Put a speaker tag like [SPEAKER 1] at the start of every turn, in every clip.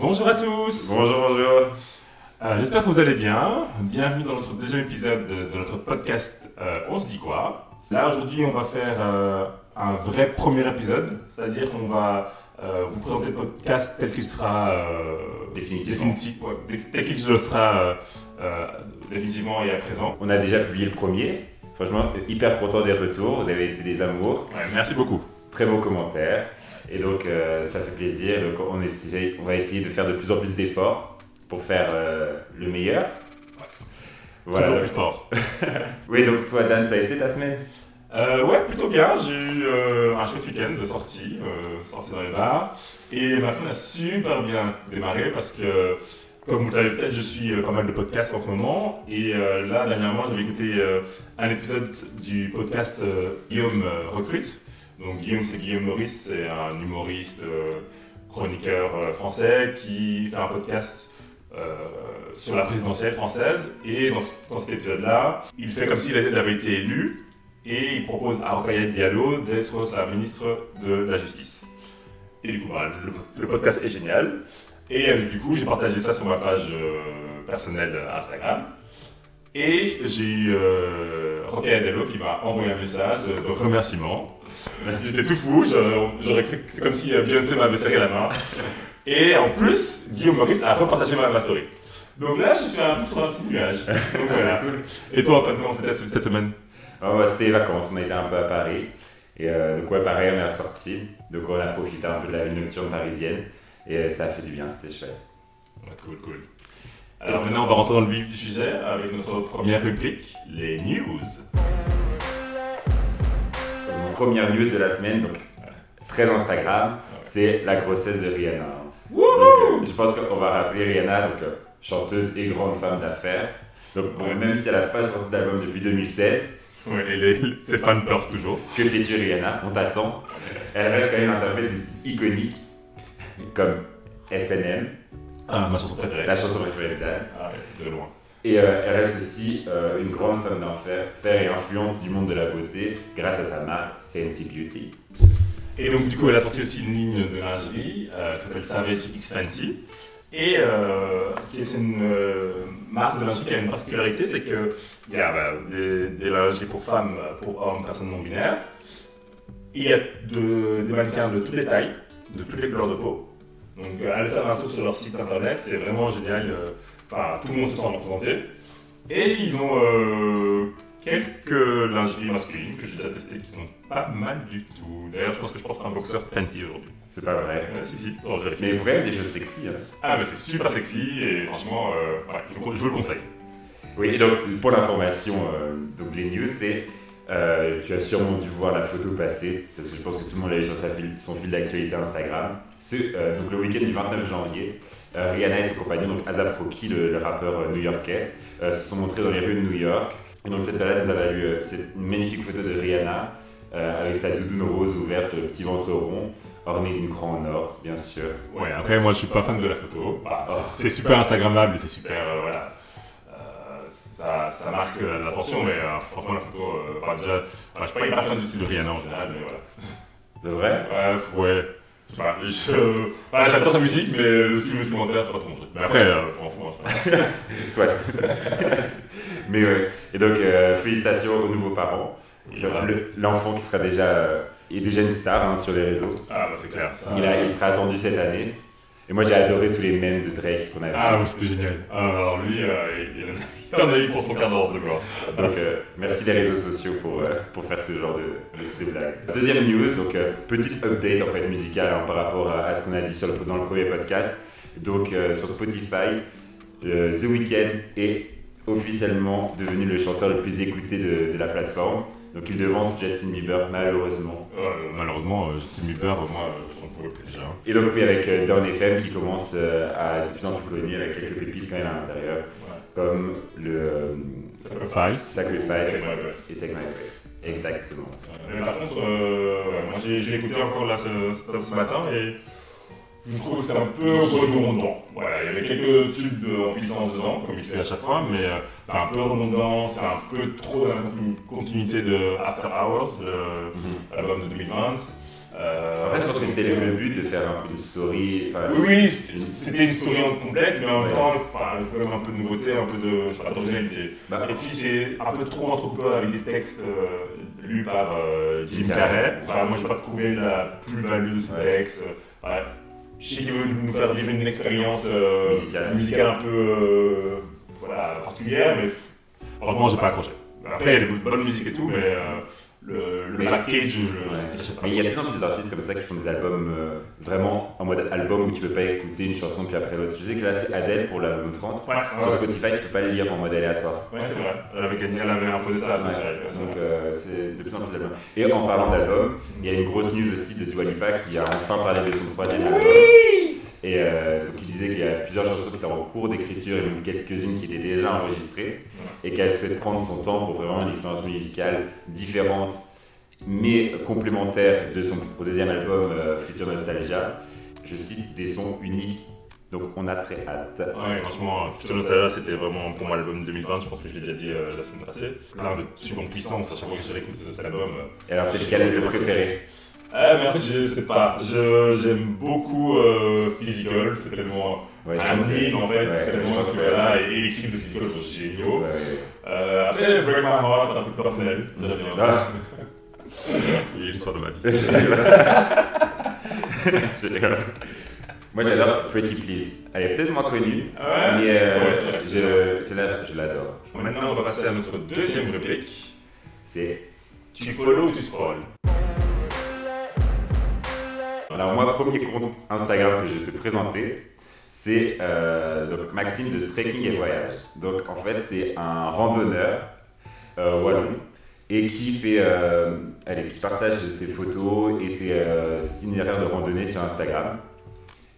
[SPEAKER 1] Bonjour à tous
[SPEAKER 2] Bonjour, bonjour.
[SPEAKER 1] Euh, J'espère que vous allez bien. Bienvenue dans notre deuxième épisode de, de notre podcast euh, On se dit quoi Là aujourd'hui on va faire euh, un vrai premier épisode, c'est-à-dire qu'on va vous présenter le podcast tel qu'il sera
[SPEAKER 2] Définitivement.
[SPEAKER 1] définitif, ouais, tel qu'il sera définitivement et à présent.
[SPEAKER 2] On a déjà publié le premier. Franchement, hyper content des retours. Vous avez été des amours.
[SPEAKER 1] Ouais, merci beaucoup.
[SPEAKER 2] Très beaux commentaires. Et donc, euh, ça fait plaisir. Donc, on, essaie- on va essayer de faire de plus en plus d'efforts pour faire euh, le meilleur.
[SPEAKER 1] Toujours plus fort.
[SPEAKER 2] Oui, donc toi, Dan, ça a été ta semaine?
[SPEAKER 1] Euh, ouais, plutôt bien. J'ai eu euh, un chouette week-end de sortie, euh, sortie dans les bars. Et ma semaine a super bien démarré parce que, comme vous le savez peut-être, je suis pas mal de podcasts en ce moment. Et là, dernièrement, j'avais écouté un épisode du podcast Guillaume Recrute. Donc Guillaume, c'est Guillaume Maurice, c'est un humoriste, euh, chroniqueur euh, français qui fait un podcast euh, sur la présidentielle française. Et dans, ce- dans cet épisode-là, il fait comme s'il avait été élu et il propose à Rokhaya Diallo d'être sa ministre de la Justice. Et du coup, bah, le, podcast est génial. Et du coup, j'ai partagé ça sur ma page euh, personnelle Instagram. Et j'ai eu euh, qui m'a envoyé un message de remerciement. J'étais tout fou, c'est comme si euh, Beyoncé m'avait serré la main. Et en plus, Guillaume Maurice a repartagé ma, ma story. Donc là, je suis un peu sur un petit nuage. Donc voilà. Et toi, comment c'était cette semaine?
[SPEAKER 2] Oh, bah, C'était les vacances. On a été un peu à Paris. Et euh, donc, ouais, pareil, on est ressorti. Donc, on a profité un peu de la vie nocturne parisienne. Et euh, ça a fait du bien, c'était chouette.
[SPEAKER 1] Ouais, cool, cool. Alors maintenant, on va rentrer dans le vif du sujet avec notre première rubrique, les news.
[SPEAKER 2] Première news de la semaine, donc très Instagram, c'est la grossesse de Rihanna. Donc, euh, je pense qu'on va rappeler Rihanna, donc euh, chanteuse et grande femme d'affaires. Donc bon,
[SPEAKER 1] Ouais.
[SPEAKER 2] même si elle n'a pas sorti d'album depuis 2016,
[SPEAKER 1] Ouais, et les, ses fans pleurent toujours.
[SPEAKER 2] que fais-tu Rihanna? On t'attend. Elle reste quand même interprète des titres iconiques comme SNM,
[SPEAKER 1] Ah, ma chanson préférée.
[SPEAKER 2] la chanson préférée de Dan.
[SPEAKER 1] Ah ouais, de loin.
[SPEAKER 2] Et euh, elle reste aussi une grande femme d'enfer fer et influente du monde de la beauté grâce à sa marque Fenty Beauty.
[SPEAKER 1] Et donc, du coup, elle a sorti aussi une ligne de lingerie euh, qui s'appelle Savage X Fenty. Et euh, c'est une euh, marque de lingerie qui a une particularité, c'est qu'il y a bah, des, des lingeries pour femmes, pour hommes, personnes non binaires. Il y a de- des mannequins de toutes les tailles, de toutes les couleurs de peau. Donc, euh, allez faire un tour sur leur site internet, c'est vraiment génial. euh, Enfin, tout le monde se sent représenté. Et ils ont euh, quelques lingeries masculines que j'ai déjà testées qui sont pas mal du tout. D'ailleurs, je pense que je porte un boxeur Fenty aujourd'hui.
[SPEAKER 2] C'est pas vrai.
[SPEAKER 1] Euh, si, si, oh, je.
[SPEAKER 2] Mais même des choses sexy. hein.
[SPEAKER 1] Ah, mais c'est super sexy et franchement, euh, ouais, je, vous, je vous le conseille.
[SPEAKER 2] Oui, et donc pour l'information, euh, donc les news, c'est. euh, tu as sûrement dû voir la photo passer, parce que je pense que tout le monde l'a vu sur sa fil- son fil d'actualité Instagram. Ce, donc le week-end du 29 janvier, Rihanna et son compagnon, donc Azap Rocky, le, le rappeur new-yorkais, se sont montrés dans les rues de New York. Et donc cette balade nous a valu euh, cette magnifique photo de Rihanna, euh, avec sa doudoune rose ouverte sur le petit ventre rond, ornée d'une croix en or, bien sûr.
[SPEAKER 1] Ouais, après, moi, je suis pas fan de la photo. Bah, c'est- c'est super Instagrammable c'est super, euh, voilà. Euh, ça, ça marque l'attention, mais franchement, la photo, bah, déjà, enfin, je suis pas hyper fan du style de Rihanna en général, mais voilà.
[SPEAKER 2] De vrai?
[SPEAKER 1] Bref, ouais. Je sais pas, je- voilà, j'adore sa musique, mais le style vestimentaire, c'est pas trop mon truc. Mais après, euh, je m'en fous, hein, ça.
[SPEAKER 2] Soit. Mais ouais. Et donc, euh, félicitations aux nouveaux parents. Le- L'enfant qui sera déjà, euh, est déjà une star hein, sur les réseaux.
[SPEAKER 1] Ah, bah, c'est clair. ça.
[SPEAKER 2] Il, a- il sera attendu cette année. Et moi, j'ai adoré tous les mèmes de Drake qu'on avait.
[SPEAKER 1] Ah, oui, c'était génial. Alors lui, euh, il, en a- eu pour son quart d'heure de gloire.
[SPEAKER 2] Donc, euh, merci les réseaux sociaux pour, euh, pour faire ce genre de, de, de blagues. Deuxième news, donc petite update en fait musicale hein, par rapport à, à ce qu'on a dit sur le, dans le premier podcast. Donc, sur Spotify, The Weeknd est officiellement devenu le chanteur le plus écouté de, de la plateforme. Donc, il devance Justin Bieber, malheureusement.
[SPEAKER 1] Euh, malheureusement, euh, Justin Bieber, euh, moi, euh, j'en pouvais plus déjà.
[SPEAKER 2] Et donc, oui, avec euh, Down FM qui commence à être de plus en plus connu avec quelques pépites quand même à l'intérieur,
[SPEAKER 1] Ouais.
[SPEAKER 2] comme le
[SPEAKER 1] Sacrifice.
[SPEAKER 2] Sacrifice et Take My Breath. Exactement.
[SPEAKER 1] Mais par contre, moi j'ai j'ai écouté encore là ce, ce- ce matin et je trouve que c'est un peu redondant. Voilà, il y avait quelques tubes de, en puissance dedans, comme il fait à chaque fois, mais euh, c'est un peu redondant, c'est un peu trop dans la continu- continuité de After Hours, le- l'album de 2020. Euh,
[SPEAKER 2] En fait, je pense que c'était le but de faire un peu de story. enfin,
[SPEAKER 1] Oui, oui, c'était une story complète, mais en même temps, il faut même un peu de nouveauté, un peu de, je sais pas, d'originalité.
[SPEAKER 2] bah,
[SPEAKER 1] Et puis c'est un peu trop entrecoupé avec des textes euh, lus par euh, Jim Carrey. Enfin, moi, je n'ai pas trouvé la plus-value de ces textes. Voilà. Je sais qu'il veut nous faire vivre une expérience euh,
[SPEAKER 2] Musicale.
[SPEAKER 1] musicale un peu euh, voilà, particulière, mais franchement, j'ai pas accroché. Après, il y a des bonnes musiques et tout, mais euh, le, le package.
[SPEAKER 2] Mais il y a plein d'autres artistes comme ça qui font des albums euh, vraiment en mode album où tu peux pas écouter une chanson puis après l'autre. Je sais que là c'est Adele pour l'album 30.
[SPEAKER 1] Ouais, ouais,
[SPEAKER 2] Sur. Spotify, tu peux pas le lire en mode aléatoire.
[SPEAKER 1] Ouais, c'est vrai. Elle avait gagné, elle avait imposé ça.
[SPEAKER 2] Ouais,
[SPEAKER 1] donc,
[SPEAKER 2] euh, c'est de plus en plus d'albums. Et en parlant d'albums, il y a une grosse news aussi de Dua Lipa qui a enfin parlé de son troisième album. Et euh, donc il disait qu'il y a plusieurs chansons qui étaient en cours d'écriture et même quelques-unes qui étaient déjà enregistrées et qu'elle souhaite prendre son temps pour vraiment une expérience musicale différente mais complémentaire de son deuxième album euh, Future Nostalgia. Je cite des sons uniques, donc on a très hâte.
[SPEAKER 1] Ouais, franchement, Future Nostalgia, c'était vraiment pour moi l'album 2020, je pense que je l'ai déjà dit euh, la semaine passée. Plein de secondes puissances à chaque fois que je réécoute cet album. euh.
[SPEAKER 2] Et alors c'est lequel le préféré?
[SPEAKER 1] Ah, mais en fait, je sais pas, Je- j'aime beaucoup euh, Physical, c'est tellement
[SPEAKER 2] Ouais,
[SPEAKER 1] en fait,
[SPEAKER 2] ouais,
[SPEAKER 1] c'est tellement
[SPEAKER 2] pense
[SPEAKER 1] ce
[SPEAKER 2] que-
[SPEAKER 1] là et, clips de Physical sont géniaux. Euh, après, Break My Heart, c'est un peu plus personnel, j'aime bien.
[SPEAKER 2] Ah.
[SPEAKER 1] Il est l'histoire de ma vie.
[SPEAKER 2] Moi j'adore Pretty Please. Elle est peut-être moins connue,
[SPEAKER 1] Ouais,
[SPEAKER 2] mais euh,
[SPEAKER 1] vrai.
[SPEAKER 2] je, celle-là, je l'adore.
[SPEAKER 1] Maintenant, on va passer à notre deuxième rubrique.
[SPEAKER 2] C'est
[SPEAKER 1] Tu follow ou tu scroll
[SPEAKER 2] Alors moi, premier compte Instagram que je vais te présenter, c'est euh, Maxime de Trekking et Voyage. Donc en fait, c'est un randonneur euh, wallon et qui fait, euh, allez, qui partage ses photos et ses euh, itinéraires de randonnée sur Instagram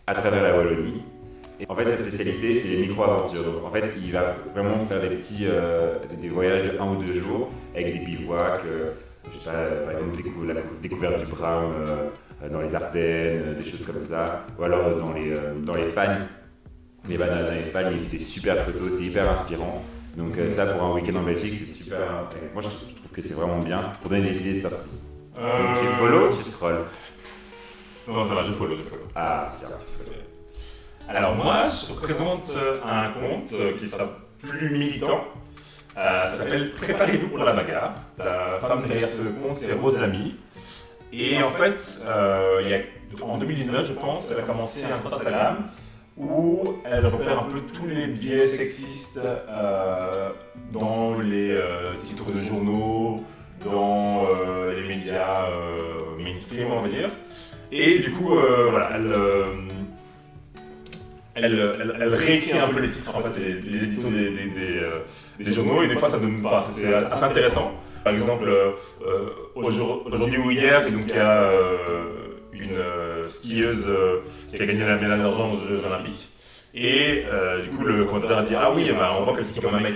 [SPEAKER 2] à travers la Wallonie. Et en fait, sa spécialité, c'est les micro-aventures. Donc, en fait, il va vraiment faire des petits des voyages de un ou deux jours avec des bivouacs, je sais pas, par exemple, la découverte du euh, dans les Ardennes, euh, des choses comme ça, ou alors euh, dans les, euh, dans les fans. Les bananes dans les fans, il fait des super photos, c'est hyper inspirant. Donc, euh, ça, pour un week-end en Belgique, c'est super. Moi, je trouve que c'est vraiment bien pour donner des idées de sortie. Donc, tu follow, tu scroll.
[SPEAKER 1] Non, ça va, je follow, je follow.
[SPEAKER 2] Ah, c'est bien.
[SPEAKER 1] Alors moi, je te présente euh, un compte euh, qui sera plus militant. Euh, ça s'appelle Préparez-vous pour la bagarre. La femme derrière ce compte, c'est Rose Lamy. Et en fait, euh, en 2019, je pense, elle a commencé un compte Instagram où elle repère un peu tous les biais sexistes euh, dans les euh, titres de journaux, dans les médias mainstream, on va dire. Et du coup, voilà, elle, elle, elle, réécrit un peu les titres, en fait, les, les éditos des, des, journaux, et des fois, ça donne, c'est assez intéressant. Par exemple, euh, euh, aujourd- aujourd'hui ou hier, et donc il y a euh, une skieuse qui a gagné la médaille d'argent aux Jeux Olympiques. Et du coup, le commentateur a dit Ah oui, bah, on voit qu'elle skie comme un mec.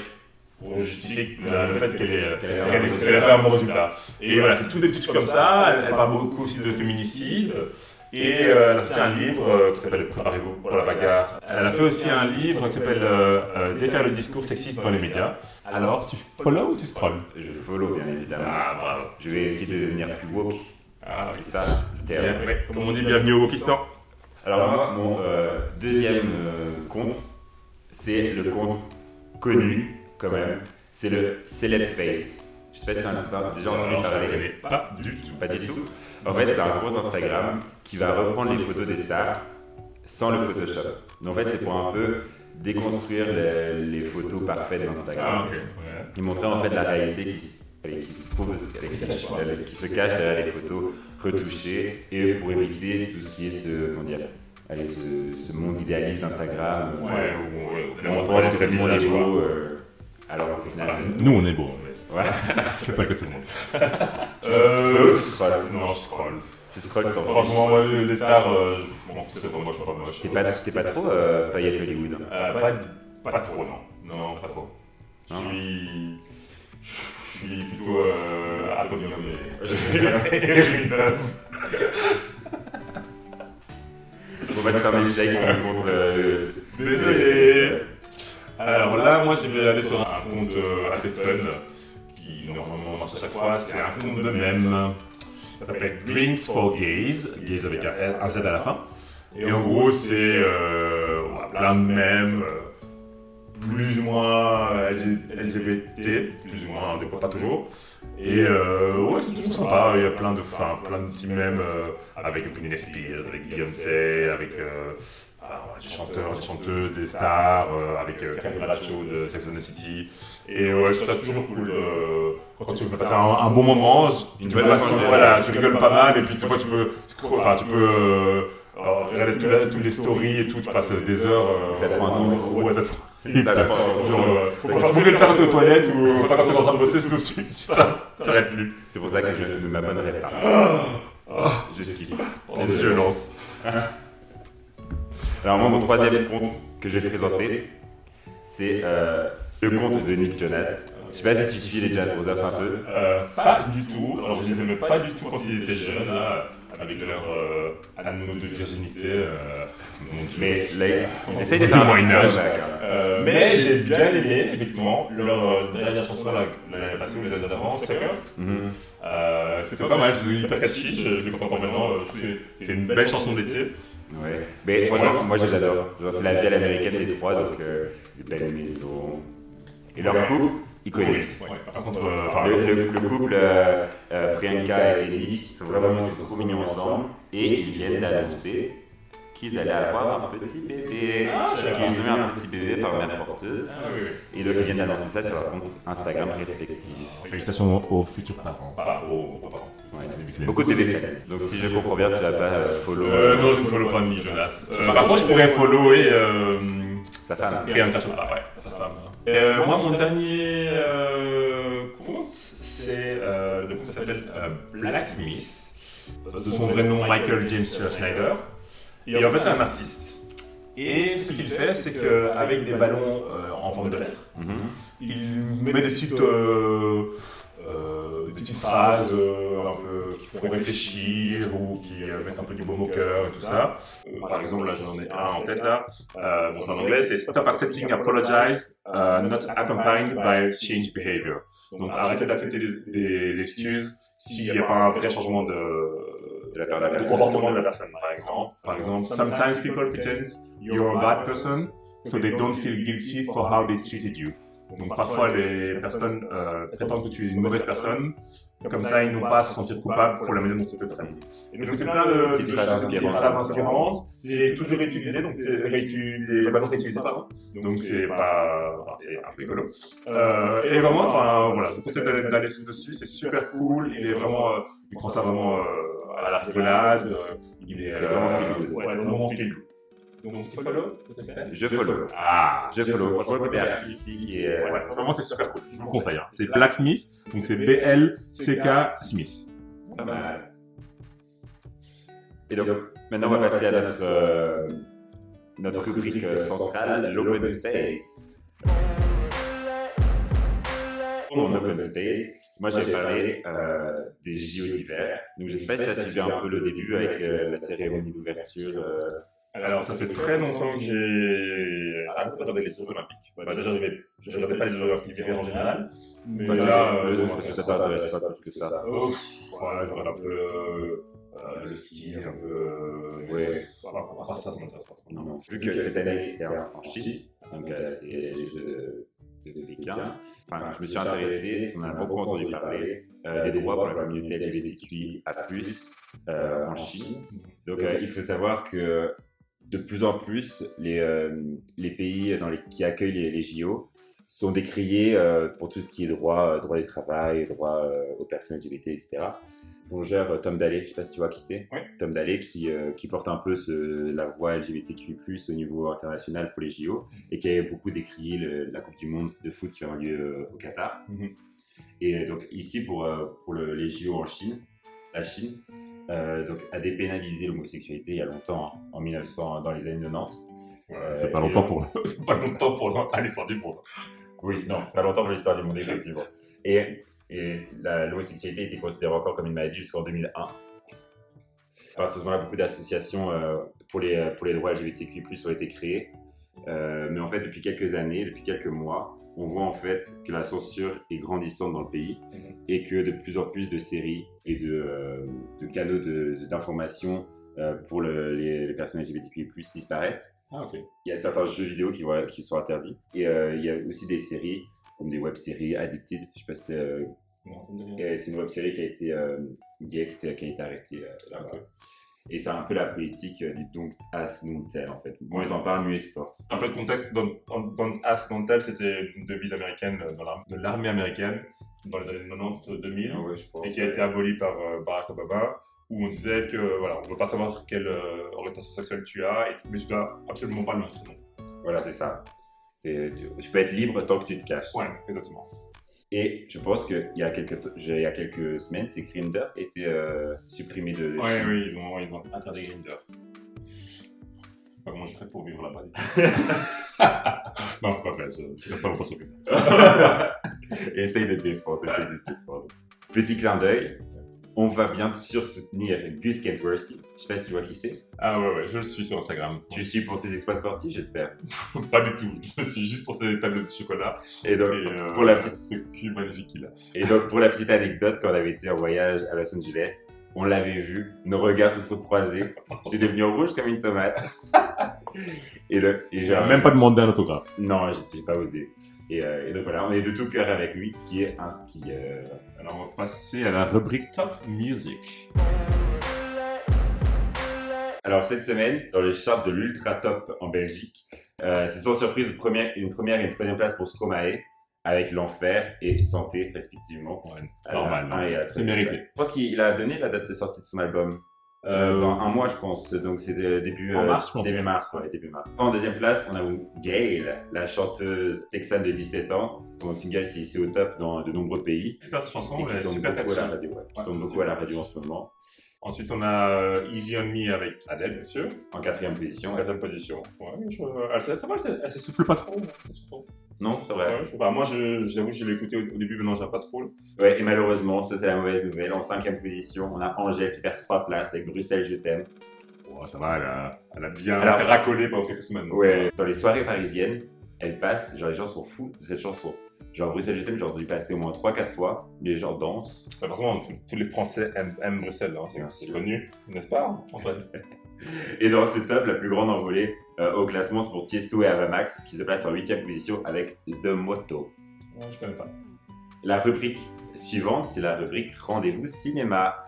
[SPEAKER 1] Pour justifier le, fait qu'elle ait fait un bon résultat. Et voilà, c'est tout des petits trucs comme ça. Elle, elle parle beaucoup aussi de féminicide. Et euh, elle a fait un livre euh, qui s'appelle Préparez-vous pour la bagarre. Elle a fait aussi un livre qui s'appelle euh, Défaire le discours sexiste dans les médias. Alors, tu follow ou tu scrolls
[SPEAKER 2] Je follow, bien évidemment.
[SPEAKER 1] Ah, bravo.
[SPEAKER 2] Je vais essayer de devenir plus woke.
[SPEAKER 1] Ah.
[SPEAKER 2] C'est ça,
[SPEAKER 1] Bien, ouais. Comme on dit, bienvenue au Wokistan.
[SPEAKER 2] Alors moi, mon euh, deuxième euh, compte, c'est le compte connu quand même. C'est le Celeb Face. Je sais pas si on a déjà entendu parler.
[SPEAKER 1] pas du tout.
[SPEAKER 2] Pas du tout. En fait, c'est un compte Instagram qui va reprendre les photos des stars sans le Photoshop. Donc en fait, c'est pour un peu déconstruire les, les photos parfaites
[SPEAKER 1] Ah,
[SPEAKER 2] d'Instagram.
[SPEAKER 1] Ouais.
[SPEAKER 2] et montrer en fait la réalité qui, se- allez, qui se trouve,
[SPEAKER 1] Qui se cache,
[SPEAKER 2] derrière les photos retouchées et pour éviter tout ce qui est ce, comment dire, allez, ce, ce monde idéaliste d'Instagram. où-
[SPEAKER 1] Ouais,
[SPEAKER 2] où
[SPEAKER 1] final,
[SPEAKER 2] on
[SPEAKER 1] on
[SPEAKER 2] pense que tout le monde est beau, euh, alors qu'au final,
[SPEAKER 1] Voilà. Nous, on est beau, mais
[SPEAKER 2] ouais.
[SPEAKER 1] c'est pas que tout le monde. Euh,
[SPEAKER 2] tu scrolles.
[SPEAKER 1] non, je scroll.
[SPEAKER 2] Tu t'en fiches.
[SPEAKER 1] Franchement, moi, les stars, euh, je m'en fous, c'est moi, je suis pas moche.
[SPEAKER 2] T'es pas, t'es pas trop euh, paillette Hollywood. hein?
[SPEAKER 1] Euh, pas, pas trop, non. Non, pas trop. Je suis. Je suis plutôt euh, atomium et. et Villeneuve.
[SPEAKER 2] Bon bah c'est un échec, on compte... euh,
[SPEAKER 1] Désolé. Alors là, moi, je vais aller sur un compte euh, assez fun qui normalement marche à chaque fois. C'est un compte de même. Ça s'appelle Drinks for Gays, gays avec un, Z à la fin. Et en gros, c'est euh, plein de mèmes, euh, plus ou moins LGBT, plus ou moins, des fois pas toujours. Et euh, ouais, c'est toujours sympa. Il y a plein de, enfin, plein de petits mèmes euh, avec Britney Spears, avec Beyoncé, avec euh, des chanteurs, des chanteuses, des stars, euh, avec euh, Carrie Bradshaw de Sex and the City. Et ouais, je trouve ça toujours cool euh, quand tu veux passer un, un bon moment.
[SPEAKER 2] Une
[SPEAKER 1] voilà, tu rigoles pas mal et puis des fois tu peux, enfin, tu peux euh, regarder tout toutes les stories et tout, tu passes des heures. euh,
[SPEAKER 2] Ça te prend un temps fou.
[SPEAKER 1] Ça te prend euh, mieux le faire aux toilettes ou pas quand tu es en train de bosser, sinon tu tu t'arrêtes- t'arrêtes plus.
[SPEAKER 2] C'est pour ça que je ne m'abonnerai pas. Je skip.
[SPEAKER 1] En violence.
[SPEAKER 2] Alors moi, mon troisième compte que je vais présenter, c'est euh, le compte de Nick Jonas. Je sais pas si tu suis les Jonas Brothers un peu.
[SPEAKER 1] Euh, pas du tout. Alors, je les aimais pas du tout quand ils étaient jeunes, là, avec leur euh, anneau de virginité. euh, mon Dieu.
[SPEAKER 2] Mais là, ils, ils essayent de faire un petit flashback, hein.
[SPEAKER 1] Euh, mais j'ai bien aimé, effectivement, leur euh, dernière chanson là, l'année passée ou l'année d'avant, Suckers.
[SPEAKER 2] Mhm.
[SPEAKER 1] Euh, C'était pas mal, c'était hyper catchy, je, je le comprends maintenant. euh, je trouve que C'était une belle chanson d'été.
[SPEAKER 2] Ouais. Mais franchement, moi je les adore. C'est la vie à l'américaine des trois, donc euh, des belles maisons. Et leur couple, iconique.
[SPEAKER 1] Oui, ouais. Par contre, euh, enfin,
[SPEAKER 2] Le, le- le couple euh, euh, Priyanka et Nick sont vraiment ils sont trop mignons ensemble et ils viennent d'annoncer qu'ils allaient avoir un petit bébé. Qu'ils ont eu un petit bébé par mère porteuse.
[SPEAKER 1] ah.
[SPEAKER 2] Et donc ils viennent d'annoncer ça sur leur compte Instagram respectif.
[SPEAKER 1] Félicitations aux futurs parents. Pas aux, parents.
[SPEAKER 2] Ouais.
[SPEAKER 1] Qui
[SPEAKER 2] Beaucoup de année. Donc si je comprends bien, tu vas pas euh, follow
[SPEAKER 1] Euh, non, je ne follow pas ni Jonas. Euh, par contre, je pourrais follower euh,
[SPEAKER 2] sa femme.
[SPEAKER 1] Priyanka Chopra, ouais, sa femme. Euh, moi, mon dernier euh, compte, c'est euh, le compte s'appelle euh, Blacksmith, de son vrai nom Michael James Schneider. Et en fait, c'est un artiste. Et ce qu'il fait, c'est qu'avec des ballons euh, en forme de lettres,
[SPEAKER 2] Mhm.
[SPEAKER 1] il met des petites, euh, euh, des petites phrases euh, un peu qui font réfléchir ou qui euh, mettent un peu du baume au cœur et tout ça. Euh, par exemple, là j'en ai un en tête là. Euh, bon, c'est en anglais, c'est Stop accepting apologize, uh, not accompanied by change behavior. Donc arrêtez d'accepter des, des excuses s'il n'y a pas un vrai changement de,
[SPEAKER 2] De la part de la
[SPEAKER 1] de
[SPEAKER 2] personne.
[SPEAKER 1] comportement de la personne, par exemple. Par exemple, sometimes people pretend you're a bad person so they don't feel guilty for how they treated you. Donc parfois les personnes euh, prétendent que tu es une mauvaise personne, comme ça ils n'ont pas à se sentir coupables pour la manière dont tu te traites. Et donc c'est plein de
[SPEAKER 2] Petites phrases inspirantes.
[SPEAKER 1] C'est toujours réutilisé, donc c'est réutilisé, les ballons réutilisés pardon. Donc c'est pas, c'est un peu écolo. Euh, et vraiment, enfin voilà, je vous conseille d'aller dessus, c'est super cool. Il est vraiment, euh, il prend ça vraiment euh, à la rigolade. euh, il est,
[SPEAKER 2] C'est vraiment
[SPEAKER 1] euh,
[SPEAKER 2] feel good.
[SPEAKER 1] Ouais, c'est vraiment good. Donc tu follow,
[SPEAKER 2] Je follow.
[SPEAKER 1] Ah,
[SPEAKER 2] Je follow. Franchement, le côté artistique et. euh,
[SPEAKER 1] Ouais, vraiment c'est super cool. Je vous le conseille. hein. C'est Blacksmith, donc c'est B-L-C-K Smith.
[SPEAKER 2] Pas mal. Et donc, maintenant, on va passer à notre, euh, notre rubrique centrale, l'open space. Pour mon open space, moi j'ai parlé euh, des JO d'hiver. Donc, je sais pas si tu as suivi un peu le début avec euh, la cérémonie d'ouverture. euh,
[SPEAKER 1] Alors ça fait très longtemps que j'ai arrêté de regarder les Jeux Olympiques. Bah, déjà, je regardais pas les Jeux Olympiques d'hiver en général. Mais
[SPEAKER 2] parce,
[SPEAKER 1] là,
[SPEAKER 2] que,
[SPEAKER 1] euh,
[SPEAKER 2] parce que ça t'intéresse pas plus que ça.
[SPEAKER 1] Ouf, voilà, je regarde un peu euh, euh, le ski, un peu. Euh,
[SPEAKER 2] Ouais.
[SPEAKER 1] Voilà, à part ça, ça m'intéresse pas trop.
[SPEAKER 2] Non, non. Vu que cette année c'est en en Chine, donc euh, c'est les Jeux enfin, je me suis intéressé, on a beaucoup entendu parler, euh, des droits pour la communauté LGBTQI euh, en Chine. Donc euh, il faut savoir que de plus en plus, les, euh, les pays dans les, qui accueillent les, les JO sont décriés euh, pour tout ce qui est droit, euh, droit du travail, droit euh, aux personnes LGBT, etc. Plongeur euh, Tom Daly, je sais pas si tu vois qui c'est.
[SPEAKER 1] Ouais.
[SPEAKER 2] Tom Daly qui, euh, qui porte un peu ce, la voix LGBTQI+, au niveau international pour les JO et qui a beaucoup décrié le- la Coupe du Monde de foot qui aura lieu euh, au Qatar.
[SPEAKER 1] Mhm.
[SPEAKER 2] Et donc ici pour, euh, pour le- les JO en Chine, la Chine euh, donc, a dépénalisé l'homosexualité il y a longtemps, hein, en 1900, dans les années 90.
[SPEAKER 1] Ouais,
[SPEAKER 2] Euh,
[SPEAKER 1] c'est pas longtemps pour pas longtemps pour l'histoire du monde.
[SPEAKER 2] Oui, non, c'est pas longtemps pour l'histoire du monde, effectivement. Et, et l'homosexualité était considérée encore comme une maladie jusqu'en 2001. À partir de ce moment-là, beaucoup d'associations euh, pour, les, pour les droits LGBTQI+, ont été créées. Euh, mais en fait, depuis quelques années, depuis quelques mois, on voit en fait que la censure est grandissante dans le pays
[SPEAKER 1] Mhm.
[SPEAKER 2] et que de plus en plus de séries et de, euh, de canaux d'information euh, pour le- les, les personnes LGBTQI+, disparaissent.
[SPEAKER 1] Ah, ok.
[SPEAKER 2] Il y a certains jeux vidéo qui, sont interdits. Et euh, il y a aussi des séries, comme des web-séries Addicted. Je sais pas si c'est... euh, c'est une web-série qui a été euh, gay, qui, a été arrêtée euh, là-bas. Et c'est un peu la politique du don't ask, don't tell, en fait. Moins ils en parlent, mieux ils se portent.
[SPEAKER 1] Un peu de contexte, dans, dans, dans As Nantel, c'était une devise américaine dans de l'armée américaine dans les années 90-2000
[SPEAKER 2] Ah ouais,
[SPEAKER 1] et qui a été abolie par Barack Obama où on disait que voilà, on veut pas savoir quelle euh, orientation sexuelle tu as, et, mais tu dois absolument pas le montrer.
[SPEAKER 2] Voilà, c'est ça. Tu, tu peux être libre tant que tu te caches.
[SPEAKER 1] Ouais, exactement.
[SPEAKER 2] Et je pense qu'il y, a quelques il y a quelques semaines, c'est Grindr été euh, supprimé de.
[SPEAKER 1] Ouais, oui, ils ont, ils ont interdit Grindr. Pas comment je ferais pour vivre là-bas. non, c'est pas vrai, je, reste pas longtemps sur Grindr.
[SPEAKER 2] essaye de te défendre, essaye de te défendre. Petit clin d'œil, on va bien sûr soutenir Gus Kentworthy. Je sais pas si tu vois qui c'est.
[SPEAKER 1] Ah ouais, ouais, je le suis sur Instagram.
[SPEAKER 2] Tu le suis pour ses exploits sportifs, j'espère.
[SPEAKER 1] Pas du tout, je le suis juste pour ses tablettes de chocolat
[SPEAKER 2] Et donc,
[SPEAKER 1] et euh,
[SPEAKER 2] pour la petite-
[SPEAKER 1] ce cul magnifique qu'il a.
[SPEAKER 2] Et donc, pour la petite anecdote, quand on avait été en voyage à Los Angeles, on l'avait vu, nos regards se sont croisés. J'étais devenu rouge comme une tomate. Et, donc, et genre,
[SPEAKER 1] demandé un autographe.
[SPEAKER 2] Non, j'ai j'ai pas osé. Et, euh, et donc voilà, on est de tout cœur avec lui, qui est un skieur.
[SPEAKER 1] Alors on va passer à la rubrique Top Music.
[SPEAKER 2] Alors cette semaine, dans les charts de l'Ultra Top en Belgique, euh, c'est sans surprise une première, une première et une troisième place pour Stromae, avec l'enfer et santé respectivement.
[SPEAKER 1] Ouais,
[SPEAKER 2] la
[SPEAKER 1] normal, c'est mérité.
[SPEAKER 2] Je pense qu'il a donné la date de sortie de son album. Euh,
[SPEAKER 1] Euh,
[SPEAKER 2] un mois, je pense. Donc, c'était début,
[SPEAKER 1] En
[SPEAKER 2] euh,
[SPEAKER 1] mars, je pense.
[SPEAKER 2] début mars. Ouais, début mars. En deuxième place, on a Gail, la chanteuse texane de 17 ans. Son single s'est ici au top dans de nombreux pays.
[SPEAKER 1] Super chanson,
[SPEAKER 2] et qui
[SPEAKER 1] super
[SPEAKER 2] beaucoup à la radio. ouais, qui tourne beaucoup
[SPEAKER 1] super
[SPEAKER 2] à la radio en ce moment.
[SPEAKER 1] Ensuite on a euh, Easy on Me avec Adele, bien sûr.
[SPEAKER 2] En quatrième
[SPEAKER 1] En
[SPEAKER 2] position.
[SPEAKER 1] quatrième position. Ouais, je... elle, ça, va, elle, elle s'essouffle pas trop. chanson.
[SPEAKER 2] Non, c'est vrai.
[SPEAKER 1] Ouais, je sais pas. Moi, je- j'avoue, je l'ai écouté au, au début, maintenant j'aime pas trop.
[SPEAKER 2] Ouais, et malheureusement, ça c'est la mauvaise nouvelle. En cinquième position, on a Angèle qui perd trois places avec Bruxelles, je t'aime.
[SPEAKER 1] Ouais, ça va, elle a, elle a bien
[SPEAKER 2] Alors-
[SPEAKER 1] été racolée pendant quelques semaines.
[SPEAKER 2] Ouais, dans les soirées parisiennes, elle passe, genre les gens sont fous de cette chanson. Genre Bruxelles, je t'aime, j'ai entendu passer au moins 3-4 fois. Les gens dansent.
[SPEAKER 1] Bah, forcément, tous- les Français aiment, aiment Bruxelles, hein, c'est connu, n'est-ce pas, Antoine?
[SPEAKER 2] Et dans ce top, la plus grande envolée euh, au classement, c'est pour Tiesto et Avamax, qui se placent en 8 position avec The Moto.
[SPEAKER 1] Ouais, Je connais pas.
[SPEAKER 2] La rubrique suivante, c'est la rubrique Rendez-vous cinéma.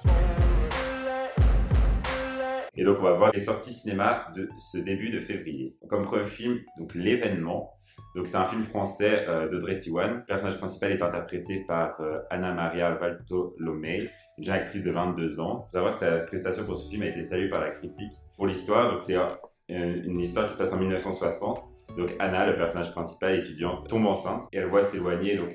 [SPEAKER 2] Et donc, on va voir les sorties cinéma de ce début de février. Comme premier film, donc L'événement. Donc, c'est un film français euh, d'Audrey Tiwan. Le personnage principal est interprété par euh, Anna Maria Valtolomei, une jeune actrice de 22 ans. Il faut savoir que sa prestation pour ce film a été saluée par la critique. Pour l'histoire, donc c'est euh, une histoire qui se passe en 1960. Donc, Anna, le personnage principal, étudiante, tombe enceinte et elle voit s'éloigner donc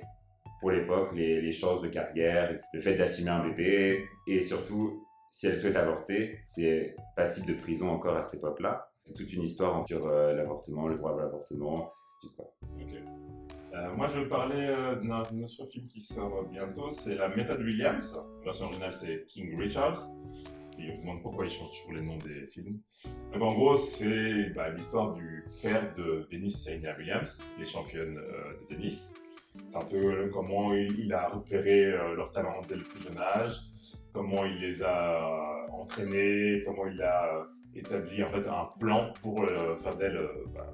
[SPEAKER 2] pour l'époque, les, les chances de carrière, le fait d'assumer un bébé, et surtout, si elle souhaite avorter, c'est passible de prison encore à cette époque-là. C'est toute une histoire sur euh, l'avortement, le droit à l'avortement. je sais.
[SPEAKER 1] Euh, moi, je vais parler euh, d'un autre film qui sort bientôt, c'est La méthode Williams. La version originale, c'est King Richard. Et on demande pourquoi ils changent toujours les noms des films. Donc, en gros, c'est bah, l'histoire du père de Venus et Serena Williams, les championnes euh, de tennis. C'est un peu euh, comment il, a repéré euh, leur talent dès le plus jeune âge, comment il les a entraînés, comment il a établi en fait un plan pour euh, faire d'elles euh, bah,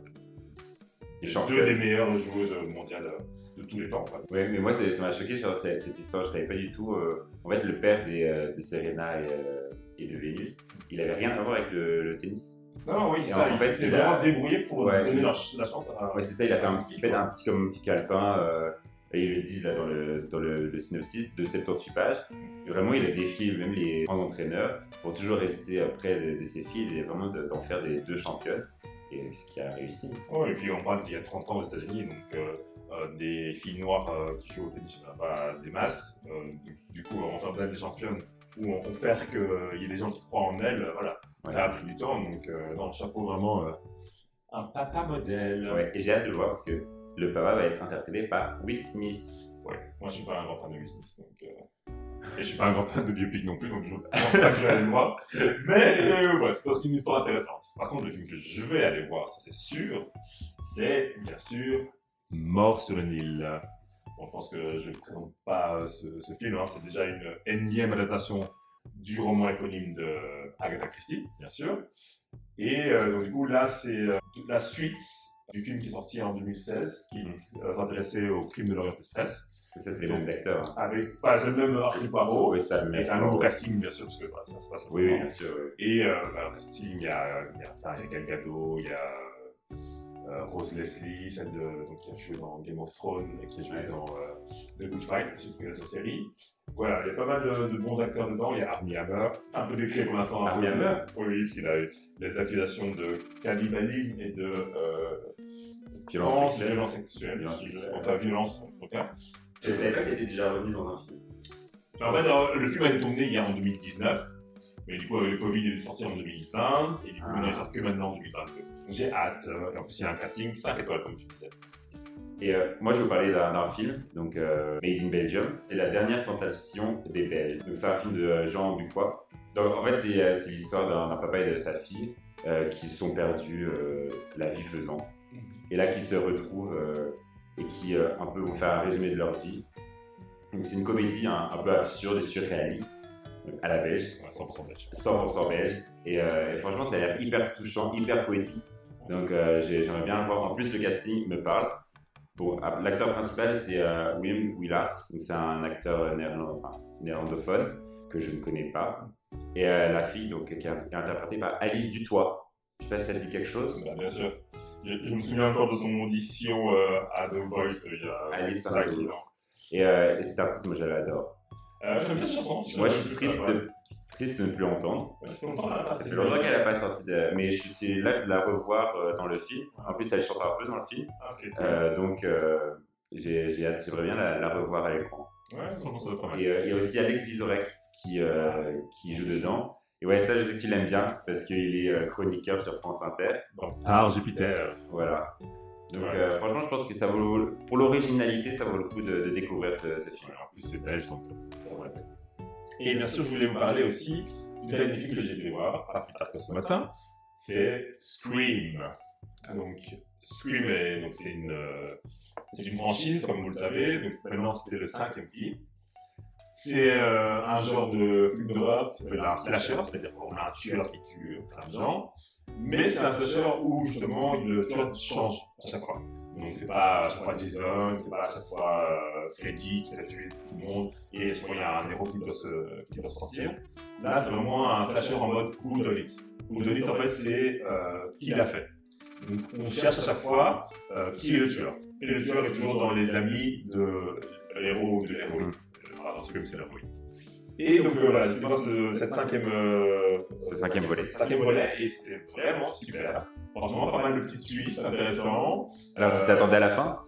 [SPEAKER 2] Les
[SPEAKER 1] deux des meilleures joueuses mondiales euh, de tous les temps. en fait.
[SPEAKER 2] Ouais, mais moi, ça m'a choqué sur cette, histoire. Je savais pas du tout. euh, En fait, le père des, euh, de Serena et, euh, et de Vénus, il avait rien à voir avec le, le tennis.
[SPEAKER 1] Non, oui,
[SPEAKER 2] en.
[SPEAKER 1] Il
[SPEAKER 2] fait,
[SPEAKER 1] s'est vraiment débrouillé pour
[SPEAKER 2] Ouais.
[SPEAKER 1] donner la chance à.
[SPEAKER 2] Ouais, c'est ça, il a fait un, fait petit, comme un petit calepin, et ils le disent là, dans, le, dans le, le synopsis de 78 pages. Et vraiment, il a défié même les grands entraîneurs pour toujours rester près de, de ses filles et vraiment de- d'en faire des deux championnes. Et ce qui a réussi.
[SPEAKER 1] Ouais, et puis on parle d'il y a 30 ans aux États-Unis, donc euh, euh, des filles noires euh, qui jouent au tennis, a pas des masses. Du, du coup, en faire d'elles des championnes ou en, faire qu'il y ait des gens qui croient en elles, voilà.
[SPEAKER 2] Ouais.
[SPEAKER 1] Ça a pris du temps, donc non, chapeau vraiment. un papa modèle.
[SPEAKER 2] Ouais, et j'ai hâte de le voir parce que le papa va être interprété par Will Smith.
[SPEAKER 1] Ouais, moi je suis pas un grand fan de Will Smith, donc. euh, Et je suis pas un grand fan de biopic non plus, donc je pense pas que je vais aller le voir. Mais euh, ouais, c'est une histoire intéressante. Par contre, le film que je vais aller voir, ça c'est sûr, c'est bien sûr Mort sur le Nil. Bon, je pense que je ne présente pas euh, ce, film, hein. c'est déjà une énième adaptation du roman éponyme de Agatha Christie, bien sûr. Et euh, donc du coup là, c'est la suite du film qui est sorti en 2016, qui euh, s'intéressait au crime de l'Orient Express.
[SPEAKER 2] Ça, c'est les mêmes acteurs. hein.
[SPEAKER 1] Avec, pas le même Hercule Poirot,
[SPEAKER 2] Oui, ça,
[SPEAKER 1] et un nouveau casting, bien sûr, parce que bah, ça se passe
[SPEAKER 2] Oui, bien sûr.
[SPEAKER 1] Et euh, bah, au casting, il y a, il y a, il y a Gal Gadot, il y a euh, Rose Leslie, celle de, donc, qui a joué dans Game of Thrones et qui a joué
[SPEAKER 2] Ouais.
[SPEAKER 1] dans euh, The Good Fight, pour ceux qui connaissent la série. Voilà, il y a pas mal de, de bons acteurs dedans. Il y a Armie Hammer, un peu décrit pour l'instant.
[SPEAKER 2] Armie Hammer
[SPEAKER 1] Oui, qu'il a eu des accusations de cannibalisme et de euh,
[SPEAKER 2] Violence
[SPEAKER 1] violence,
[SPEAKER 2] sexuelle.
[SPEAKER 1] violence sexuelle. Enfin, violence, en tout cas.
[SPEAKER 2] Je savais pas qu'il était déjà revenu dans un film.
[SPEAKER 1] En fait, le film a été tourné il y a en 2019, mais du coup, avec le Covid, il est sorti en 2020, et du coup,
[SPEAKER 2] Ah.
[SPEAKER 1] il est sorti que maintenant en 2022. J'ai hâte. Et en plus, il y a un casting 5 étoiles, comme je disais.
[SPEAKER 2] Et euh, moi, je vais vous parler d'un film, donc euh, Made in Belgium. C'est la dernière tentation des Belges. Donc, c'est un film de euh, Jean Bucois. Donc, en fait, c'est l'histoire d'un papa et de sa fille euh, qui se sont perdus la vie faisant. Et là, qui se retrouvent et qui un peu vont faire un résumé de leur vie. Donc, c'est une comédie un, un peu absurde et surréaliste à la belge.
[SPEAKER 1] Ouais, 100% belge.
[SPEAKER 2] 100% belge. Et, et franchement, ça a l'air hyper touchant, hyper poétique. Donc euh, j'ai- j'aimerais bien voir. En plus, le casting me parle. Bon, ah, l'acteur principal, c'est euh, Wim Willard. C'est un acteur euh, néerland- enfin, néerlandophone que je ne connais pas. Et la fille, donc, qui est int- interprétée par Alice Dutoit. Je sais pas si ça te dit quelque chose.
[SPEAKER 1] Bah, bien sûr. Je, je me souviens encore de son audition euh, à The Voice il y a
[SPEAKER 2] Alice
[SPEAKER 1] 5-6 ans.
[SPEAKER 2] Et, euh, et cette artiste, moi, je l'adore.
[SPEAKER 1] Euh, J'aime bien cette chanson.
[SPEAKER 2] Moi, je suis triste de, triste de ne plus l'entendre.
[SPEAKER 1] Ouais, Ça fait longtemps, là.
[SPEAKER 2] Ça fait longtemps qu'elle n'a pas sorti de... Mais je suis là de la revoir euh, dans le film. En plus, elle chante un peu dans le film.
[SPEAKER 1] Ah.
[SPEAKER 2] Euh, donc, euh, j'ai j'ai hâte, j'aimerais bien la, la revoir à l'écran.
[SPEAKER 1] Ouais, ça, ça doit.
[SPEAKER 2] Et il y a aussi Alex Vizorek qui, qui joue dedans. Et ouais, ça, je sais que tu l'aimes bien parce qu'il est chroniqueur sur France Inter.
[SPEAKER 1] Par Jupiter.
[SPEAKER 2] Voilà. Donc,
[SPEAKER 1] Ouais.
[SPEAKER 2] euh, franchement, je pense que ça vaut, pour l'originalité, ça vaut le coup de, de découvrir ce, ce film.
[SPEAKER 1] Ouais, en plus, c'est belge, donc ça vaut la peine. Et bien sûr, je voulais vous parler aussi du dernier film que j'ai été voir, pas plus tard que ce matin, c'est Scream. Donc, Scream, est- donc, c'est une, euh, c'est une franchise, comme vous le savez. Donc, maintenant, c'était le cinquième film. C'est euh, un genre de film d'horreur qui s'appelle un slasher, c'est-à-dire qu'on a un tueur qui tue plein de gens. Mais c'est un slasher où, justement, le tueur change à chaque fois. Donc, c'est pas à chaque fois Jason, c'est pas à chaque fois euh, Freddy qui va tuer tout le monde, et à chaque fois, il y a un héros qui doit se, qui doit sortir. Là, c'est vraiment un slasher en mode Who Done It. Who en fait, c'est euh, qui l'a fait. Donc, on cherche à chaque fois euh, qui est le tueur. Et le tueur est toujours dans les amis de l'héros ou de l'héroïne. Voilà, dans ce film, c'est l'héroïne. Et donc, euh, voilà, j'ai voir ce, cette cinquième, euh,
[SPEAKER 2] Ce cinquième volet.
[SPEAKER 1] cinquième volet, et c'était vraiment super. Franchement, pas mal de petits twists intéressants.
[SPEAKER 2] Alors, tu
[SPEAKER 1] Euh,
[SPEAKER 2] t'attendais à la fin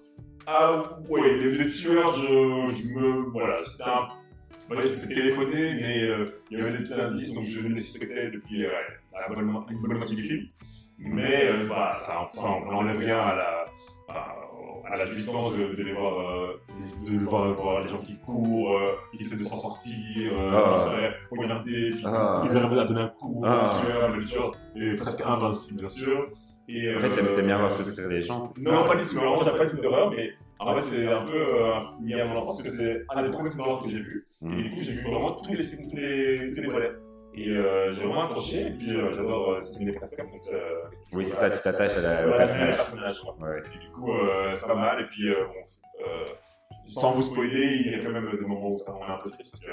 [SPEAKER 1] ah oui, les, les tueurs, je, je me... Voilà, c'était un... ouais, c'était téléphoné, mais euh, il y avait des petits indices, donc je les suspectais depuis euh, la bonne, une bonne moitié du film. Mais euh, voilà, ça, ça n'enlève rien à la, à, à la jouissance de, de les voir, euh, de les voir, voir les gens qui courent, euh, qui essaient de s'en sortir, euh,
[SPEAKER 2] Ah.
[SPEAKER 1] qui se font poignarder,
[SPEAKER 2] Ah.
[SPEAKER 1] ils arrivent à donner un coup
[SPEAKER 2] Ah.
[SPEAKER 1] le tueur est presque invincible, bien sûr. Et,
[SPEAKER 2] En fait, t'aimes
[SPEAKER 1] euh,
[SPEAKER 2] bien voir se tirer les chances.
[SPEAKER 1] non, pas du tout. Vraiment, j'aime pas les films d'horreur, mais en fait, c'est un peu euh, lié à mon enfance parce que c'est un des premiers films d'horreur que j'ai vu. Et
[SPEAKER 2] Mm.
[SPEAKER 1] du coup, j'ai vu vraiment tous les films, tous les, tous les volets. Et euh, j'ai vraiment accroché. Et puis, euh, j'adore euh, Sidney Prescott. Donc, euh,
[SPEAKER 2] Oui, c'est ça, tu t'attaches à la- au personnage.
[SPEAKER 1] personnage. quoi.
[SPEAKER 2] Ouais.
[SPEAKER 1] Et du coup, c'est pas mal. Et puis, bon, sans vous spoiler, il y a quand même des moments où ça rend un peu triste parce que.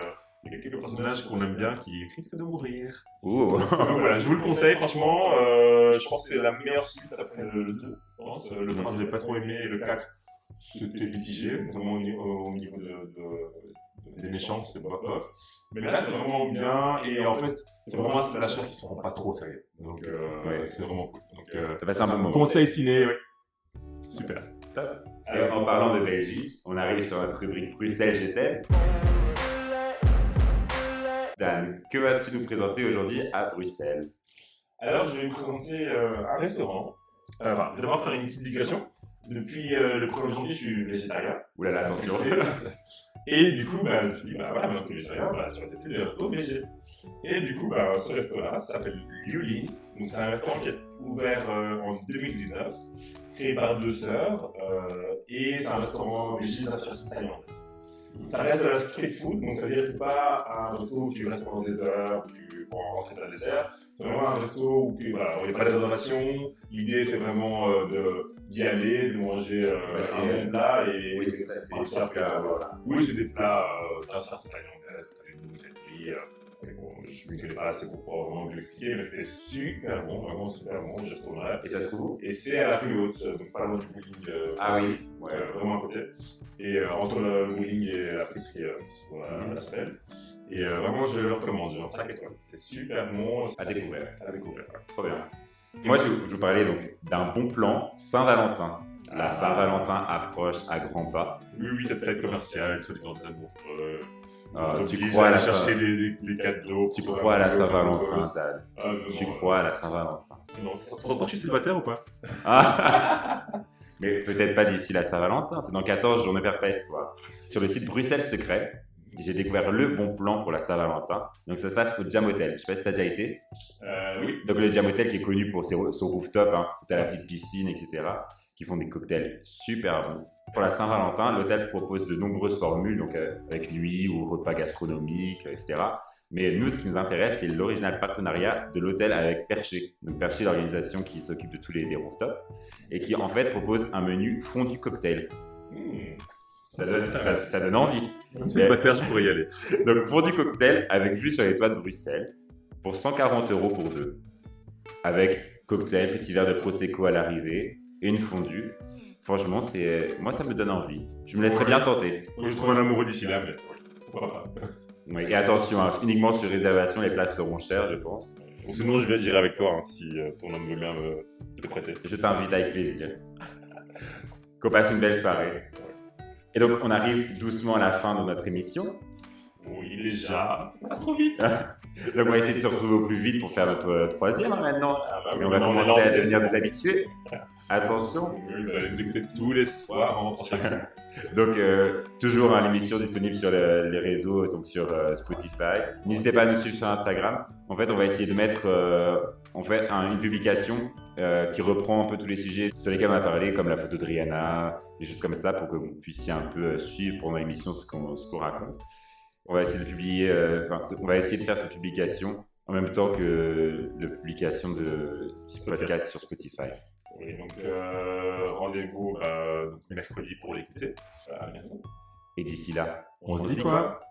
[SPEAKER 1] Il y a quelques personnages qu'on aime bien qui risquent de mourir.
[SPEAKER 2] Ouh.
[SPEAKER 1] Donc voilà, je vous le conseille, franchement. Je pense que c'est la meilleure suite après le, le 2. Je pense. Euh, Le 3, je l'ai pas trop aimé. Et le 4, c'était mitigé, notamment au, ni- au niveau de, de- des méchants, c'est bof bof. Mais là, c'est vraiment bien. Et en fait, c'est vraiment un slasher qui se prend pas trop au sérieux. Donc, euh,
[SPEAKER 2] Ouais.
[SPEAKER 1] c'est vraiment cool. Donc, euh,
[SPEAKER 2] T'as passé un bon moment.
[SPEAKER 1] conseil ciné, oui. Super.
[SPEAKER 2] Top. Et en parlant de Belgique, on arrive sur notre rubrique Bruxelles, je t'aime. Dan, que vas-tu nous présenter aujourd'hui à Bruxelles?
[SPEAKER 1] Alors, je vais vous présenter euh, un restaurant. Euh, enfin, d'abord faire une petite digression. Depuis euh, le 1er janvier, je suis végétarien.
[SPEAKER 2] Oulala, attention.
[SPEAKER 1] Et du coup, bah, je me suis dit, bah voilà, maintenant que tu es végétarien, bah, tu vas tester les restos végé. Et du coup, bah, ce resto-là s'appelle Liulin. Donc, c'est un restaurant qui est ouvert euh, en 2019, créé par deux sœurs. euh, et c'est un restaurant végé d'inspiration thaïlandaise. Ça reste de la street food, donc ça veut dire que c'est pas un resto où tu restes pendant des heures, où tu prends rentrer dans le dessert. C'est vraiment un resto où tu- voilà, il n'y a pas de réservation. L'idée, c'est vraiment euh, d'y aller, de manger euh,
[SPEAKER 2] Ouais, c'est-
[SPEAKER 1] un bon plat et
[SPEAKER 2] Oui, c'est des plats,
[SPEAKER 1] après,
[SPEAKER 2] voilà.
[SPEAKER 1] Oui, c'est des plats euh, t'as je ne m'y connais pas assez pour pouvoir vraiment vous l'expliquer, mais c'était super bon, vraiment super bon, j'y retournerai.
[SPEAKER 2] Et ça se trouve
[SPEAKER 1] Et c'est à la rue haute, donc pas loin du bowling. euh,
[SPEAKER 2] Ah oui, ouais.
[SPEAKER 1] euh, vraiment à côté. Et euh, entre le bowling et la friterie euh, qui se trouve à la chapelle. Et euh, vraiment, je le recommande, genre 5 étoiles. C'est super bon.
[SPEAKER 2] À découvrir.
[SPEAKER 1] À découvrir.
[SPEAKER 2] Trop bien. Moi, je, je vous parlais donc d'un bon plan Saint-Valentin. La
[SPEAKER 1] Ah.
[SPEAKER 2] Saint-Valentin approche à grands pas.
[SPEAKER 1] Oui, oui, cette fête commerciale, soi-disant des amoureux.
[SPEAKER 2] Ah, tu crois à la
[SPEAKER 1] chercher des, des, des cadeaux.
[SPEAKER 2] Tu crois à la Saint-Valentin. Tal.
[SPEAKER 1] Ah,
[SPEAKER 2] Tu crois à la Saint-Valentin?
[SPEAKER 1] Pas que je suis célibataire ou pas?
[SPEAKER 2] Ah Mais peut-être pas d'ici la Saint-Valentin, c'est dans 14 jours, ne perds pas espoir. Sur le site Bruxelles Secret, j'ai découvert le bon plan pour la Saint-Valentin. Donc ça se passe au Jam Hotel. Je sais pas si t'as déjà été.
[SPEAKER 1] euh, Oui.
[SPEAKER 2] Donc le Jam Hotel qui est connu pour ses, son rooftop, hein, t'as la petite piscine, etc. Qui font des cocktails super bons. Pour la Saint-Valentin, l'hôtel propose de nombreuses formules, donc euh, avec nuit ou repas gastronomiques, etc. Mais nous, ce qui nous intéresse, c'est l'original partenariat de l'hôtel avec Perché. Donc Perché, l'organisation qui s'occupe de tous les des rooftops, et qui en fait propose un menu fondu cocktail.
[SPEAKER 1] Mmh.
[SPEAKER 2] Ça donne, ça, ça donne envie.
[SPEAKER 1] Même célibataire, je pourrais y aller.
[SPEAKER 2] Donc fondu cocktail avec vue sur les toits de Bruxelles pour 140 euros pour deux. Avec cocktail, petit verre de prosecco à l'arrivée et une fondue. Franchement, c'est moi ça me donne envie. Je me laisserai bien tenter.
[SPEAKER 1] Faut que je trouve un amoureux d'ici là, mais pourquoi pas.
[SPEAKER 2] Oui, et attention, hein, uniquement sur réservation, les places seront chères, je pense.
[SPEAKER 1] Sinon, je vais- j'irai avec toi hein, si euh, ton homme veut bien me te prêter.
[SPEAKER 2] Je t'invite avec plaisir. Qu'on passe une belle soirée. Et donc, on arrive doucement à la fin de notre émission.
[SPEAKER 1] Oui, déjà. Ça passe trop vite.
[SPEAKER 2] Donc, on va essayer de se retrouver au plus vite pour faire notre euh, troisième hein, maintenant.
[SPEAKER 1] Ah bah oui,
[SPEAKER 2] Et on va commencer à devenir des habitués. Attention.
[SPEAKER 1] vous allez nous écouter tous les soirs en.
[SPEAKER 2] Donc, euh, toujours hein, l'émission disponible sur le- les réseaux, donc sur euh, Spotify. N'hésitez pas à nous suivre sur Instagram. En fait, on va essayer de mettre euh, en fait, un- une publication qui reprend un peu tous les sujets sur lesquels on a parlé, comme la photo de Rihanna, des choses comme ça, pour que vous puissiez un peu suivre pendant l'émission ce qu'on qu'on raconte. On va essayer de publier, enfin, on va essayer de faire cette publication en même temps que la publication de, du podcast sur Spotify.
[SPEAKER 1] Oui, donc euh, rendez-vous euh, mercredi pour l'écouter. À bientôt.
[SPEAKER 2] Et d'ici là,
[SPEAKER 1] On se dit quoi?